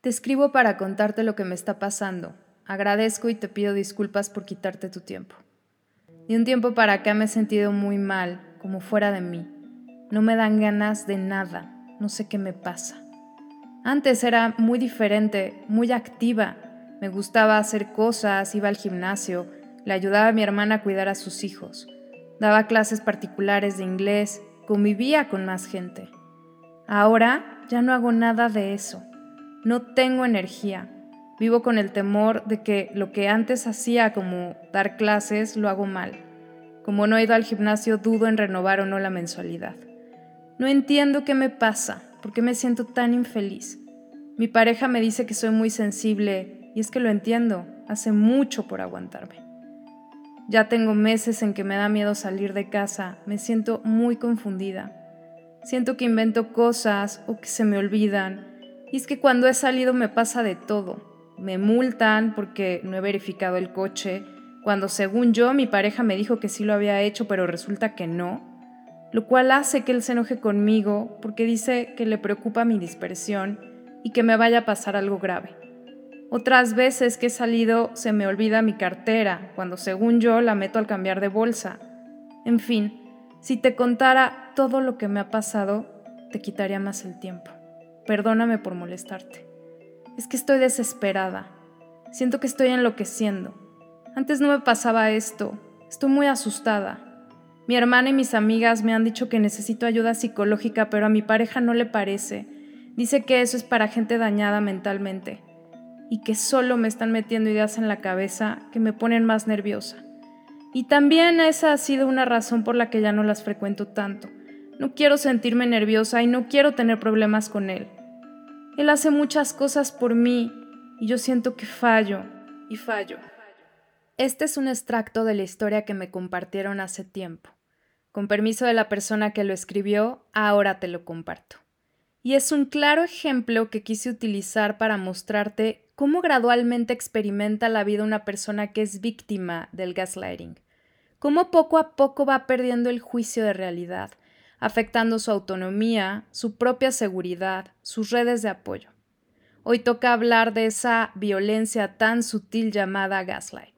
Te escribo para contarte lo que me está pasando. Agradezco y te pido disculpas por quitarte tu tiempo. De un tiempo para acá me he sentido muy mal, como fuera de mí. No me dan ganas de nada, no sé qué me pasa. Antes era muy diferente, muy activa. Me gustaba hacer cosas, iba al gimnasio, le ayudaba a mi hermana a cuidar a sus hijos, daba clases particulares de inglés, convivía con más gente. Ahora ya no hago nada de eso. No tengo energía. Vivo con el temor de que lo que antes hacía como dar clases lo hago mal. Como no he ido al gimnasio dudo en renovar o no la mensualidad. No entiendo qué me pasa, por qué me siento tan infeliz. Mi pareja me dice que soy muy sensible y es que lo entiendo, hace mucho por aguantarme. Ya tengo meses en que me da miedo salir de casa, me siento muy confundida. Siento que invento cosas o que se me olvidan. Y es que cuando he salido me pasa de todo. Me multan porque no he verificado el coche, cuando según yo mi pareja me dijo que sí lo había hecho, pero resulta que no. Lo cual hace que él se enoje conmigo porque dice que le preocupa mi dispersión y que me vaya a pasar algo grave. Otras veces que he salido se me olvida mi cartera, cuando según yo la meto al cambiar de bolsa. En fin, si te contara todo lo que me ha pasado, te quitaría más el tiempo. Perdóname por molestarte. Es que estoy desesperada. Siento que estoy enloqueciendo. Antes no me pasaba esto. Estoy muy asustada. Mi hermana y mis amigas me han dicho que necesito ayuda psicológica, pero a mi pareja no le parece. Dice que eso es para gente dañada mentalmente y que solo me están metiendo ideas en la cabeza que me ponen más nerviosa. Y también esa ha sido una razón por la que ya no las frecuento tanto. No quiero sentirme nerviosa y no quiero tener problemas con él. Él hace muchas cosas por mí y yo siento que fallo y fallo. Este es un extracto de la historia que me compartieron hace tiempo. Con permiso de la persona que lo escribió, ahora te lo comparto. Y es un claro ejemplo que quise utilizar para mostrarte cómo gradualmente experimenta la vida una persona que es víctima del gaslighting, cómo poco a poco va perdiendo el juicio de realidad, afectando su autonomía, su propia seguridad, sus redes de apoyo. Hoy toca hablar de esa violencia tan sutil llamada gaslight.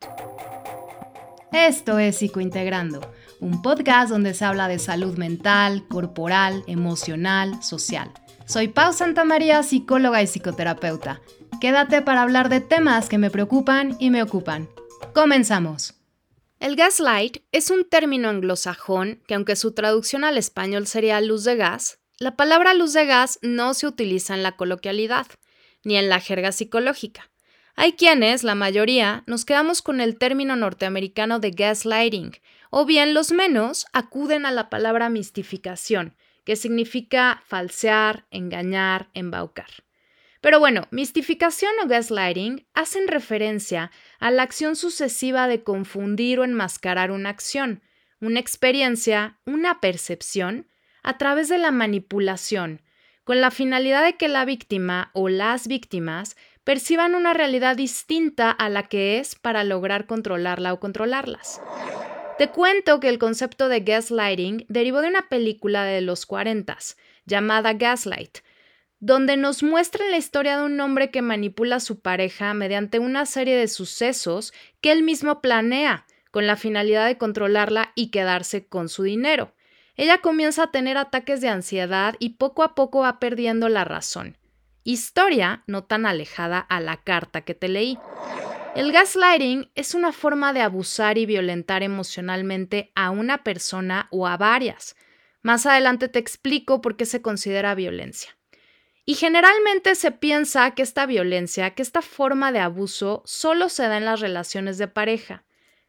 Esto es Psicointegrando, un podcast donde se habla de salud mental, corporal, emocional, social. Soy Pau Santamaría, psicóloga y psicoterapeuta. Quédate para hablar de temas que me preocupan y me ocupan. Comenzamos. El gaslight es un término anglosajón que aunque su traducción al español sería luz de gas, la palabra luz de gas no se utiliza en la coloquialidad, ni en la jerga psicológica. Hay quienes, la mayoría, nos quedamos con el término norteamericano de gaslighting, o bien los menos acuden a la palabra mistificación, que significa falsear, engañar, embaucar. Pero bueno, mistificación o gaslighting hacen referencia a la acción sucesiva de confundir o enmascarar una acción, una experiencia, una percepción, a través de la manipulación, con la finalidad de que la víctima o las víctimas perciban una realidad distinta a la que es para lograr controlarla o controlarlas. Te cuento que el concepto de gaslighting derivó de una película de los 40 llamada Gaslight, donde nos muestran la historia de un hombre que manipula a su pareja mediante una serie de sucesos que él mismo planea, con la finalidad de controlarla y quedarse con su dinero. Ella comienza a tener ataques de ansiedad y poco a poco va perdiendo la razón. Historia no tan alejada a la carta que te leí. El gaslighting es una forma de abusar y violentar emocionalmente a una persona o a varias. Más adelante te explico por qué se considera violencia. Y generalmente se piensa que esta violencia, que esta forma de abuso solo se da en las relaciones de pareja.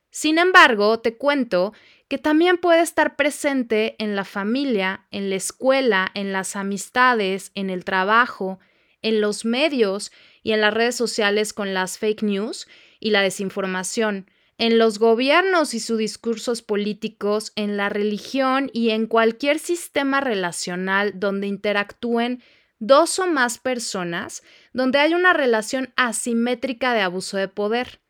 Sin embargo, te cuento que también puede estar presente en la familia, en la escuela, en las amistades, en el trabajo, en los medios y en las redes sociales con las fake news y la desinformación, en los gobiernos y sus discursos políticos, en la religión y en cualquier sistema relacional donde interactúen dos o más personas donde hay una relación asimétrica de abuso de poder.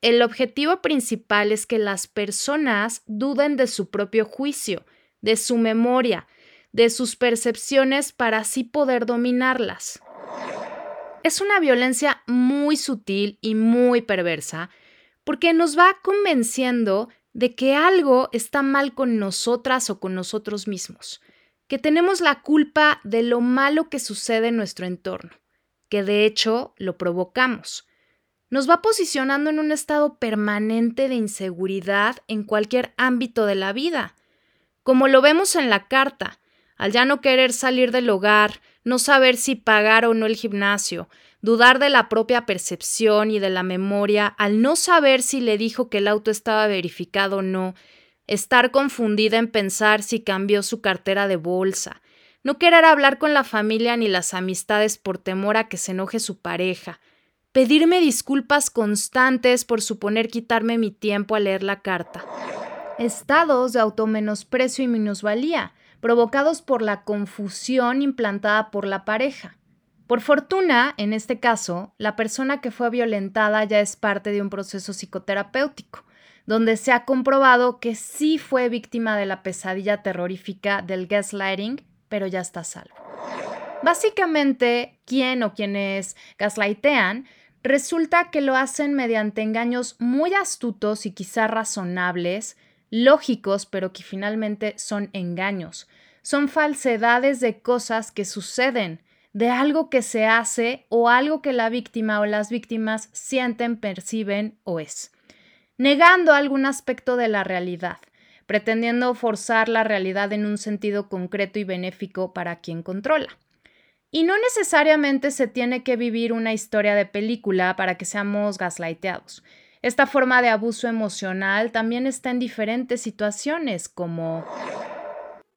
El objetivo principal es que las personas duden de su propio juicio, de su memoria, de sus percepciones para así poder dominarlas. es una violencia muy sutil y muy perversa porque nos va convenciendo de que algo está mal con nosotras o con nosotros mismos, que tenemos la culpa de lo malo que sucede en nuestro entorno, que de hecho lo provocamos. Nos va posicionando en un estado permanente de inseguridad en cualquier ámbito de la vida, como lo vemos en la carta, al ya no querer salir del hogar, no saber si pagar o no el gimnasio, dudar de la propia percepción y de la memoria, al no saber si le dijo que el auto estaba verificado o no, estar confundida en pensar si cambió su cartera de bolsa, no querer hablar con la familia ni las amistades por temor a que se enoje su pareja, pedirme disculpas constantes por suponer quitarme mi tiempo a leer la carta. Estados de automenosprecio y minusvalía, provocados por la confusión implantada por la pareja. Por fortuna, en este caso, la persona que fue violentada ya es parte de un proceso psicoterapéutico, donde se ha comprobado que sí fue víctima de la pesadilla terrorífica del gaslighting, pero ya está salvo. Básicamente, quién o quienes gaslightean resulta que lo hacen mediante engaños muy astutos y quizá razonables, lógicos, pero que finalmente son engaños. Son falsedades de cosas que suceden, de algo que se hace o algo que la víctima o las víctimas sienten, perciben o es, negando algún aspecto de la realidad, pretendiendo forzar la realidad en un sentido concreto y benéfico para quien controla. Y no necesariamente se tiene que vivir una historia de película para que seamos gaslighteados. Esta forma de abuso emocional también está en diferentes situaciones, como...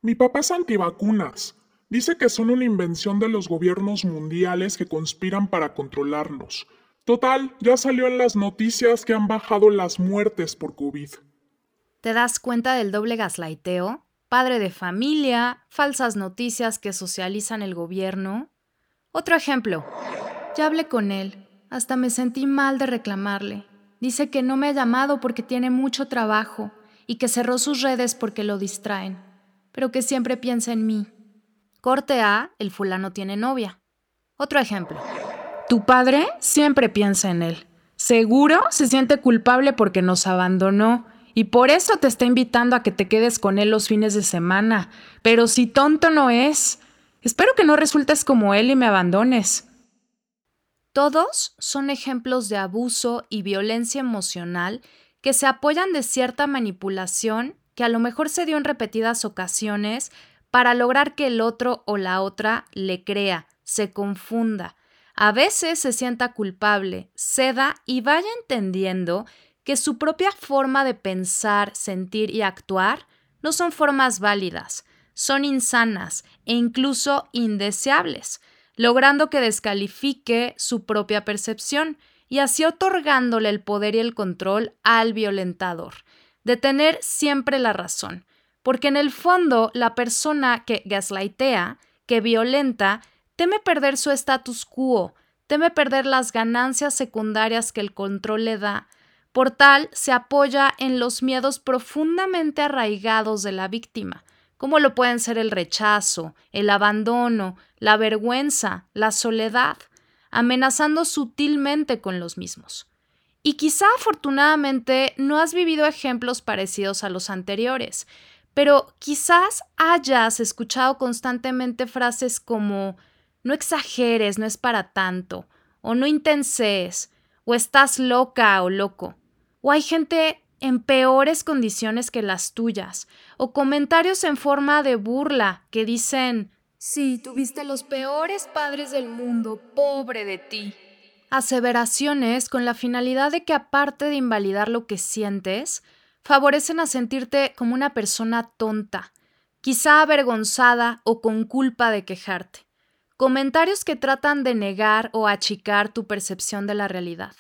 Mi papá es antivacunas. Dice que son una invención de los gobiernos mundiales que conspiran para controlarnos. Total, ya salió en las noticias que han bajado las muertes por COVID. ¿Te das cuenta del doble gaslighteo? Padre de familia, falsas noticias que socializan el gobierno. Otro ejemplo. Ya hablé con él. Hasta me sentí mal de reclamarle. Dice que no me ha llamado porque tiene mucho trabajo y que cerró sus redes porque lo distraen, pero que siempre piensa en mí. Corte A, el fulano tiene novia. Otro ejemplo. Tu padre siempre piensa en él. Seguro se siente culpable porque nos abandonó y por eso te está invitando a que te quedes con él los fines de semana. Pero si tonto no es, espero que no resultes como él y me abandones. Todos son ejemplos de abuso y violencia emocional que se apoyan de cierta manipulación que a lo mejor se dio en repetidas ocasiones para lograr que el otro o la otra le crea, se confunda, a veces se sienta culpable, ceda y vaya entendiendo que su propia forma de pensar, sentir y actuar no son formas válidas, son insanas e incluso indeseables, logrando que descalifique su propia percepción y así otorgándole el poder y el control al violentador, de tener siempre la razón, porque en el fondo la persona que gaslightea, que violenta, teme perder su status quo, teme perder las ganancias secundarias que el control le da. Por tal, se apoya en los miedos profundamente arraigados de la víctima, como lo pueden ser el rechazo, el abandono, la vergüenza, la soledad, amenazando sutilmente con los mismos. Y quizá afortunadamente no has vivido ejemplos parecidos a los anteriores, pero quizás hayas escuchado constantemente frases como no exageres, no es para tanto, o no intenses, o estás loca o loco. O hay gente en peores condiciones que las tuyas, o comentarios en forma de burla que dicen, sí, tuviste los peores padres del mundo, pobre de ti. Aseveraciones con la finalidad de que aparte de invalidar lo que sientes, favorecen a sentirte como una persona tonta, quizá avergonzada o con culpa de quejarte. Comentarios que tratan de negar o achicar tu percepción de la realidad.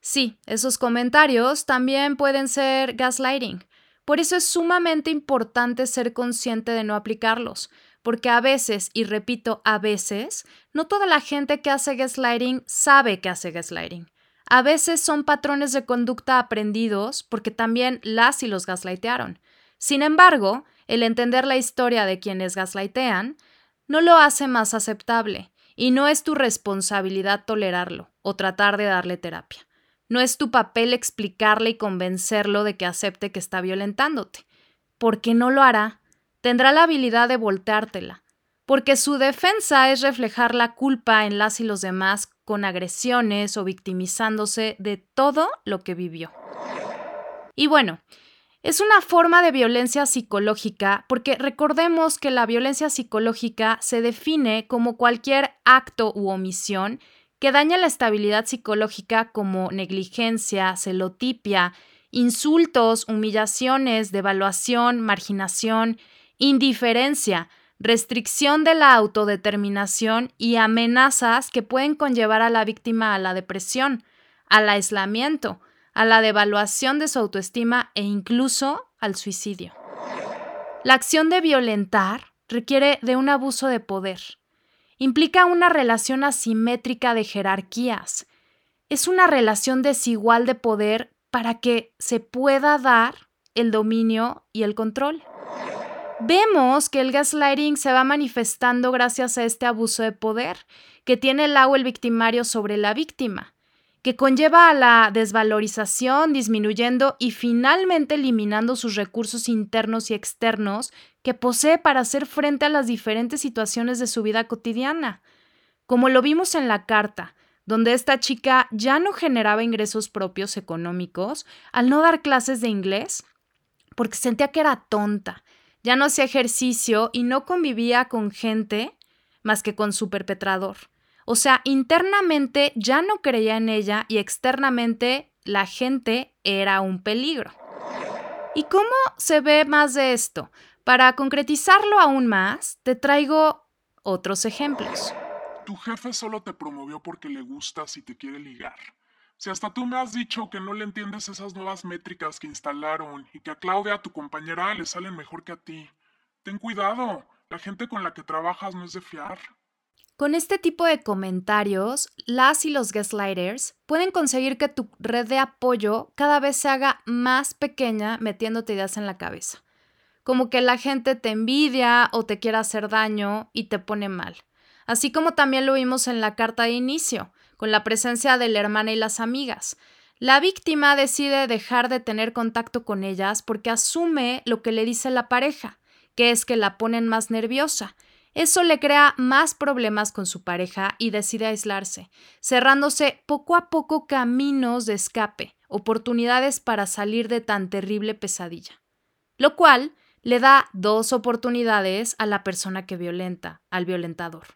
Sí, esos comentarios también pueden ser gaslighting. Por eso es sumamente importante ser consciente de no aplicarlos, porque a veces, y repito, a veces, no toda la gente que hace gaslighting sabe que hace gaslighting. A veces son patrones de conducta aprendidos porque también las y los gaslightearon. Sin embargo, el entender la historia de quienes gaslightean no lo hace más aceptable y no es tu responsabilidad tolerarlo o tratar de darle terapia. No es tu papel explicarle y convencerlo de que acepte que está violentándote, porque no lo hará. Tendrá la habilidad de volteártela, porque su defensa es reflejar la culpa en las y los demás con agresiones o victimizándose de todo lo que vivió. Y bueno, es una forma de violencia psicológica porque recordemos que la violencia psicológica se define como cualquier acto u omisión que daña la estabilidad psicológica como negligencia, celotipia, insultos, humillaciones, devaluación, marginación, indiferencia, restricción de la autodeterminación y amenazas que pueden conllevar a la víctima a la depresión, al aislamiento, a la devaluación de su autoestima e incluso al suicidio. La acción de violentar requiere de un abuso de poder. Implica una relación asimétrica de jerarquías. Es una relación desigual de poder para que se pueda dar el dominio y el control. Vemos que el gaslighting se va manifestando gracias a este abuso de poder que tiene el agua el victimario sobre la víctima que conlleva a la desvalorización, disminuyendo y finalmente eliminando sus recursos internos y externos que posee para hacer frente a las diferentes situaciones de su vida cotidiana. Como lo vimos en la carta, donde esta chica ya no generaba ingresos propios económicos al no dar clases de inglés, porque sentía que era tonta, ya no hacía ejercicio y no convivía con gente más que con su perpetrador. O sea, internamente ya no creía en ella y externamente la gente era un peligro. ¿Y cómo se ve más de esto? Para concretizarlo aún más, te traigo otros ejemplos. Tu jefe solo te promovió porque le gustas y te quiere ligar. Si hasta tú me has dicho que no le entiendes esas nuevas métricas que instalaron y que a Claudia, tu compañera, le salen mejor que a ti. Ten cuidado, la gente con la que trabajas no es de fiar. Con este tipo de comentarios, las y los gaslighters pueden conseguir que tu red de apoyo cada vez se haga más pequeña metiéndote ideas en la cabeza. Como que la gente te envidia o te quiere hacer daño y te pone mal. Así como también lo vimos en la carta de inicio, con la presencia de la hermana y las amigas. La víctima decide dejar de tener contacto con ellas porque asume lo que le dice la pareja, que es que la ponen más nerviosa eso le crea más problemas con su pareja y decide aislarse, cerrándose poco a poco caminos de escape, oportunidades para salir de tan terrible pesadilla. Lo cual le da dos oportunidades a la persona que violenta, al violentador.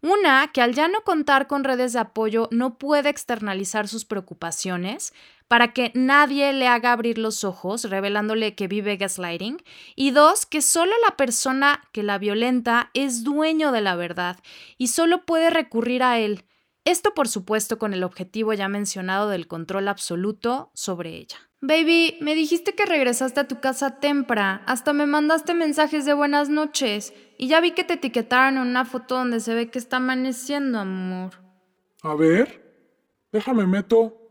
Una, que al ya no contar con redes de apoyo no puede externalizar sus preocupaciones para que nadie le haga abrir los ojos, revelándole que vive gaslighting. Y dos, que solo la persona que la violenta es dueño de la verdad y solo puede recurrir a él. Esto, por supuesto, con el objetivo ya mencionado del control absoluto sobre ella. Baby, me dijiste que regresaste a tu casa temprano, hasta me mandaste mensajes de buenas noches y ya vi que te etiquetaron en una foto donde se ve que está amaneciendo, amor. A ver, déjame meto.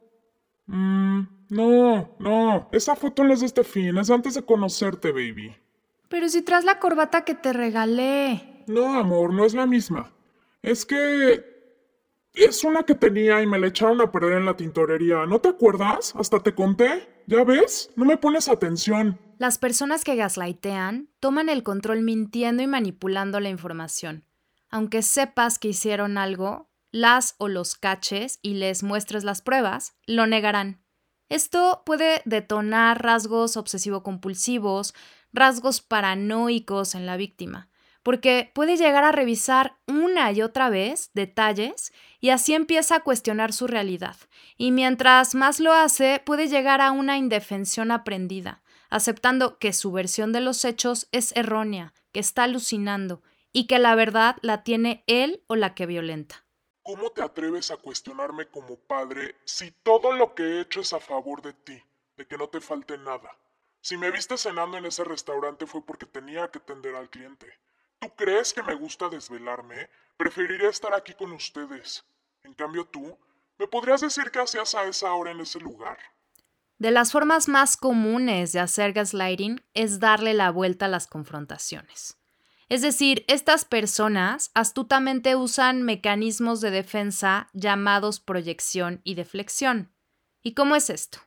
Mmm, no, no, esa foto no es de este fin, es antes de conocerte, baby. Pero si traes la corbata que te regalé. No, amor, no es la misma. Es que es una que tenía y me la echaron a perder en la tintorería. ¿No te acuerdas? Hasta te conté. ¿Ya ves? No me pones atención. Las personas que gaslightean toman el control mintiendo y manipulando la información. Aunque sepas que hicieron algo, las o los caches y les muestres las pruebas, lo negarán. Esto puede detonar rasgos obsesivo-compulsivos, rasgos paranoicos en la víctima porque puede llegar a revisar una y otra vez detalles y así empieza a cuestionar su realidad. Y mientras más lo hace, puede llegar a una indefensión aprendida, aceptando que su versión de los hechos es errónea, que está alucinando y que la verdad la tiene él o la que violenta. ¿Cómo te atreves a cuestionarme como padre si todo lo que he hecho es a favor de ti, de que no te falte nada? Si me viste cenando en ese restaurante fue porque tenía que atender al cliente. ¿Tú crees que me gusta desvelarme? Preferiría estar aquí con ustedes. En cambio tú, ¿me podrías decir qué hacías a esa hora en ese lugar? De las formas más comunes de hacer gaslighting es darle la vuelta a las confrontaciones. Es decir, estas personas astutamente usan mecanismos de defensa llamados proyección y deflexión. ¿Y cómo es esto?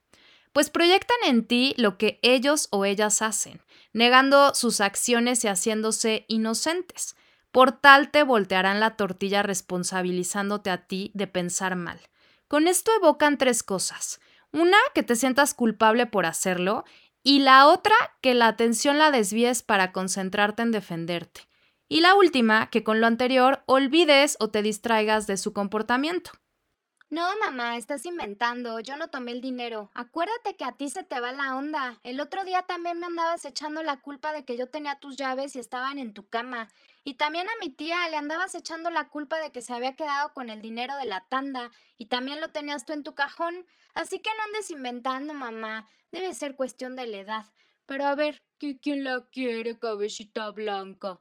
Pues proyectan en ti lo que ellos o ellas hacen, negando sus acciones y haciéndose inocentes. Por tal te voltearán la tortilla responsabilizándote a ti de pensar mal. Con esto evocan tres cosas. Una, que te sientas culpable por hacerlo y la otra, que la atención la desvíes para concentrarte en defenderte. Y la última, que con lo anterior olvides o te distraigas de su comportamiento. No, mamá, estás inventando. Yo no tomé el dinero. Acuérdate que a ti se te va la onda. El otro día también me andabas echando la culpa de que yo tenía tus llaves y estaban en tu cama. Y también a mi tía le andabas echando la culpa de que se había quedado con el dinero de la tanda y también lo tenías tú en tu cajón. Así que no andes inventando, mamá. Debe ser cuestión de la edad. Pero a ver, ¿quién la quiere, cabecita blanca?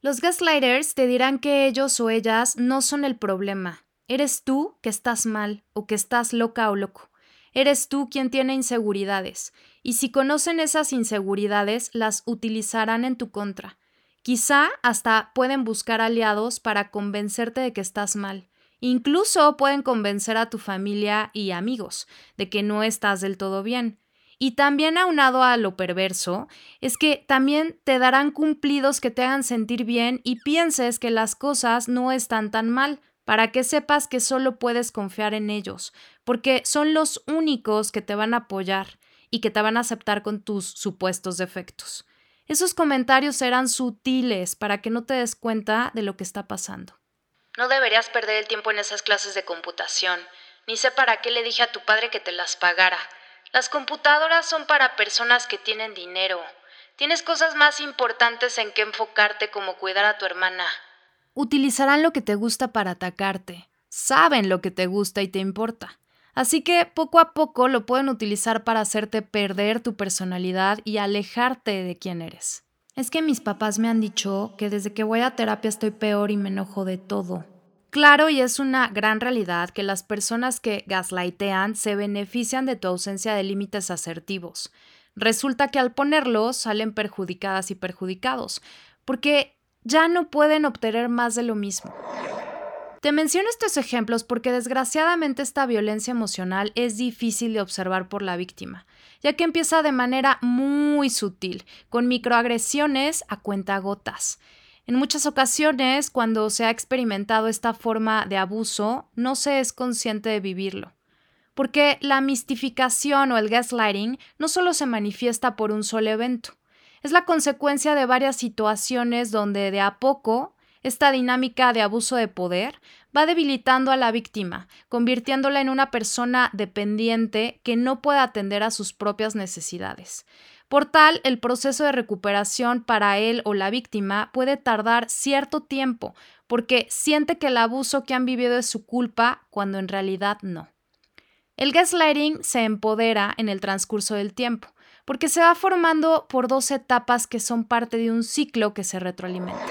Los gaslighters te dirán que ellos o ellas no son el problema. Eres tú que estás mal o que estás loca o loco. Eres tú quien tiene inseguridades. Y si conocen esas inseguridades, las utilizarán en tu contra. Quizá hasta pueden buscar aliados para convencerte de que estás mal. Incluso pueden convencer a tu familia y amigos de que no estás del todo bien. Y también aunado a lo perverso, es que también te darán cumplidos que te hagan sentir bien y pienses que las cosas no están tan mal, para que sepas que solo puedes confiar en ellos, porque son los únicos que te van a apoyar y que te van a aceptar con tus supuestos defectos. Esos comentarios serán sutiles para que no te des cuenta de lo que está pasando. No deberías perder el tiempo en esas clases de computación. Ni sé para qué le dije a tu padre que te las pagara. Las computadoras son para personas que tienen dinero. Tienes cosas más importantes en que enfocarte como cuidar a tu hermana. Utilizarán lo que te gusta para atacarte. Saben lo que te gusta y te importa. Así que poco a poco lo pueden utilizar para hacerte perder tu personalidad y alejarte de quién eres. Es que mis papás me han dicho que desde que voy a terapia estoy peor y me enojo de todo. Claro, y es una gran realidad que las personas que gaslightean se benefician de tu ausencia de límites asertivos. Resulta que al ponerlos salen perjudicadas y perjudicados, porque ya no pueden obtener más de lo mismo. Te menciono estos ejemplos porque desgraciadamente esta violencia emocional es difícil de observar por la víctima, ya que empieza de manera muy sutil, con microagresiones a cuentagotas. En muchas ocasiones, cuando se ha experimentado esta forma de abuso, no se es consciente de vivirlo. Porque la mistificación o el gaslighting no solo se manifiesta por un solo evento, es la consecuencia de varias situaciones donde de a poco esta dinámica de abuso de poder va debilitando a la víctima, convirtiéndola en una persona dependiente que no puede atender a sus propias necesidades. Por tal, el proceso de recuperación para él o la víctima puede tardar cierto tiempo, porque siente que el abuso que han vivido es su culpa cuando en realidad no. El gaslighting se empodera en el transcurso del tiempo, porque se va formando por dos etapas que son parte de un ciclo que se retroalimenta.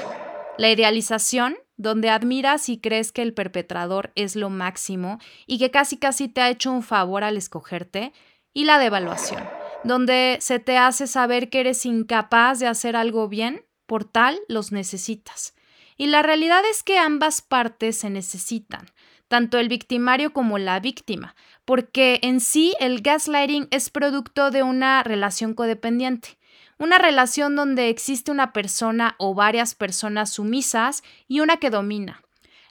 La idealización, donde admiras y crees que el perpetrador es lo máximo y que casi casi te ha hecho un favor al escogerte. Y la devaluación, donde se te hace saber que eres incapaz de hacer algo bien, por tal los necesitas. Y la realidad es que ambas partes se necesitan, tanto el victimario como la víctima, porque en sí el gaslighting es producto de una relación codependiente una relación donde existe una persona o varias personas sumisas y una que domina.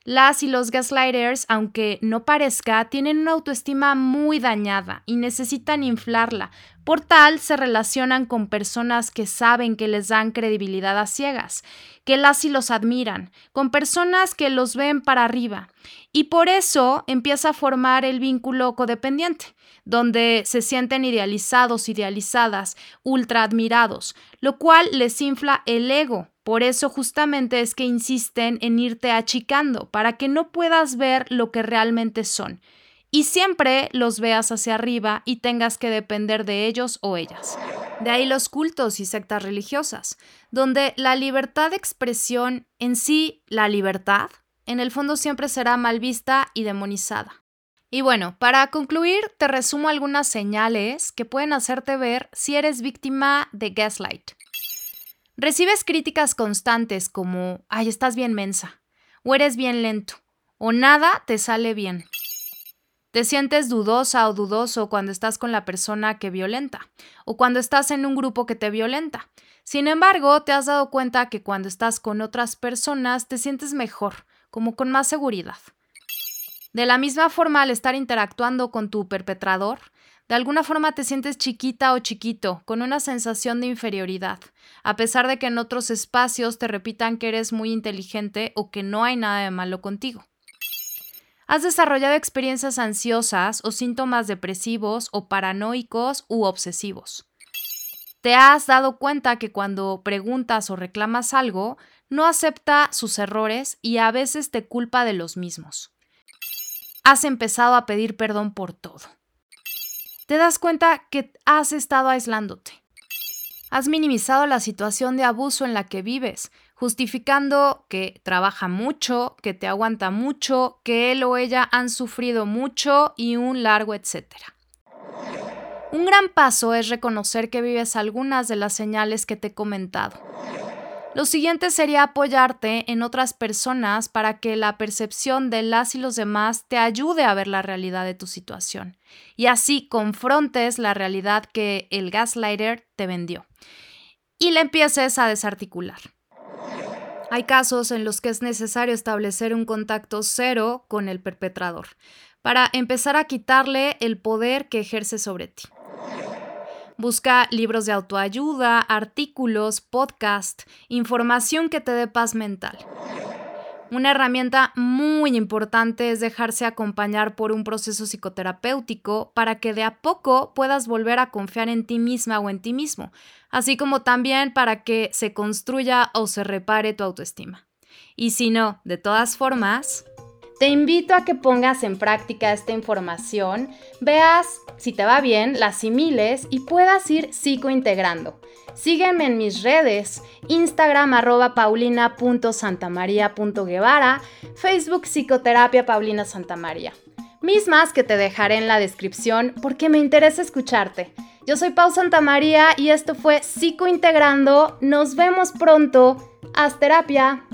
Las y los gaslighters, aunque no parezca, tienen una autoestima muy dañada y necesitan inflarla. Por tal, se relacionan con personas que saben que les dan credibilidad a ciegas, que las y los admiran, con personas que los ven para arriba. Y por eso empieza a formar el vínculo codependiente donde se sienten idealizados, idealizadas, ultra admirados, lo cual les infla el ego. Por eso justamente es que insisten en irte achicando, para que no puedas ver lo que realmente son. Y siempre los veas hacia arriba y tengas que depender de ellos o ellas. De ahí los cultos y sectas religiosas, donde la libertad de expresión en sí, la libertad, en el fondo siempre será mal vista y demonizada. Y bueno, para concluir, te resumo algunas señales que pueden hacerte ver si eres víctima de gaslight. Recibes críticas constantes como, ay, estás bien mensa, o eres bien lento, o nada te sale bien. Te sientes dudosa o dudoso cuando estás con la persona que violenta, o cuando estás en un grupo que te violenta. Sin embargo, te has dado cuenta que cuando estás con otras personas te sientes mejor, como con más seguridad. De la misma forma, al estar interactuando con tu perpetrador, de alguna forma te sientes chiquita o chiquito, con una sensación de inferioridad, a pesar de que en otros espacios te repitan que eres muy inteligente o que no hay nada de malo contigo. Has desarrollado experiencias ansiosas o síntomas depresivos o paranoicos u obsesivos. Te has dado cuenta que cuando preguntas o reclamas algo, no acepta sus errores y a veces te culpa de los mismos. Has empezado a pedir perdón por todo te das cuenta que has estado aislándote. Has minimizado la situación de abuso en la que vives, justificando que trabaja mucho, que te aguanta mucho, que él o ella han sufrido mucho y un largo etcétera. Un gran paso es reconocer que vives algunas de las señales que te he comentado. Lo siguiente sería apoyarte en otras personas para que la percepción de las y los demás te ayude a ver la realidad de tu situación y así confrontes la realidad que el gaslighter te vendió y le empieces a desarticular. Hay casos en los que es necesario establecer un contacto cero con el perpetrador para empezar a quitarle el poder que ejerce sobre ti. Busca libros de autoayuda, artículos, podcast, información que te dé paz mental. Una herramienta muy importante es dejarse acompañar por un proceso psicoterapéutico para que de a poco puedas volver a confiar en ti misma o en ti mismo, así como también para que se construya o se repare tu autoestima. Y si no, de todas formas, te invito a que pongas en práctica esta información, veas si te va bien, la asimiles y puedas ir psicointegrando. Sígueme en mis redes, Instagram arroba paulina.santamaria.guevara, Facebook Psicoterapia Paulina Santamaría. Mismas que te dejaré en la descripción porque me interesa escucharte. Yo soy Pau Santamaría y esto fue Psicointegrando. Nos vemos pronto. Haz terapia.